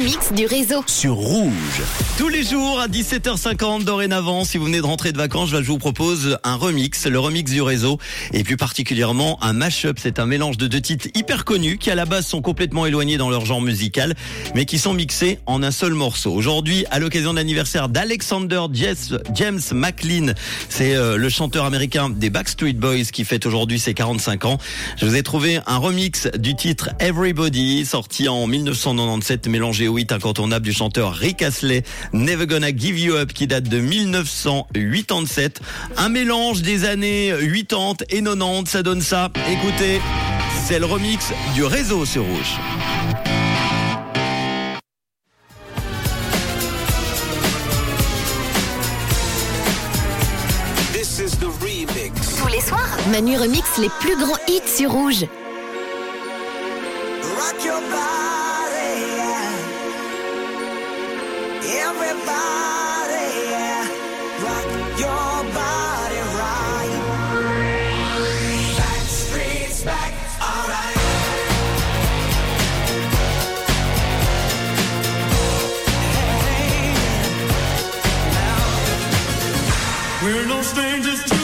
remix du réseau. sur Rouge. Tous les jours à 17h50 dorénavant, si vous venez de rentrer de vacances, je vous propose un remix, le remix du réseau, et plus particulièrement un mash-up. C'est un mélange de deux titres hyper connus qui à la base sont complètement éloignés dans leur genre musical, mais qui sont mixés en un seul morceau. Aujourd'hui, à l'occasion de l'anniversaire d'Alexander James McLean, c'est euh, le chanteur américain des Backstreet Boys qui fête aujourd'hui ses 45 ans. Je vous ai trouvé un remix du titre Everybody, sorti en 1997, mélangé incontournable du chanteur Rick Astley, Never Gonna Give You Up, qui date de 1987. Un mélange des années 80 et 90, ça donne ça. Écoutez, c'est le remix du réseau sur Rouge. Tous les soirs, Manu remix les plus grands hits sur Rouge. Rock your body, We're no strangers to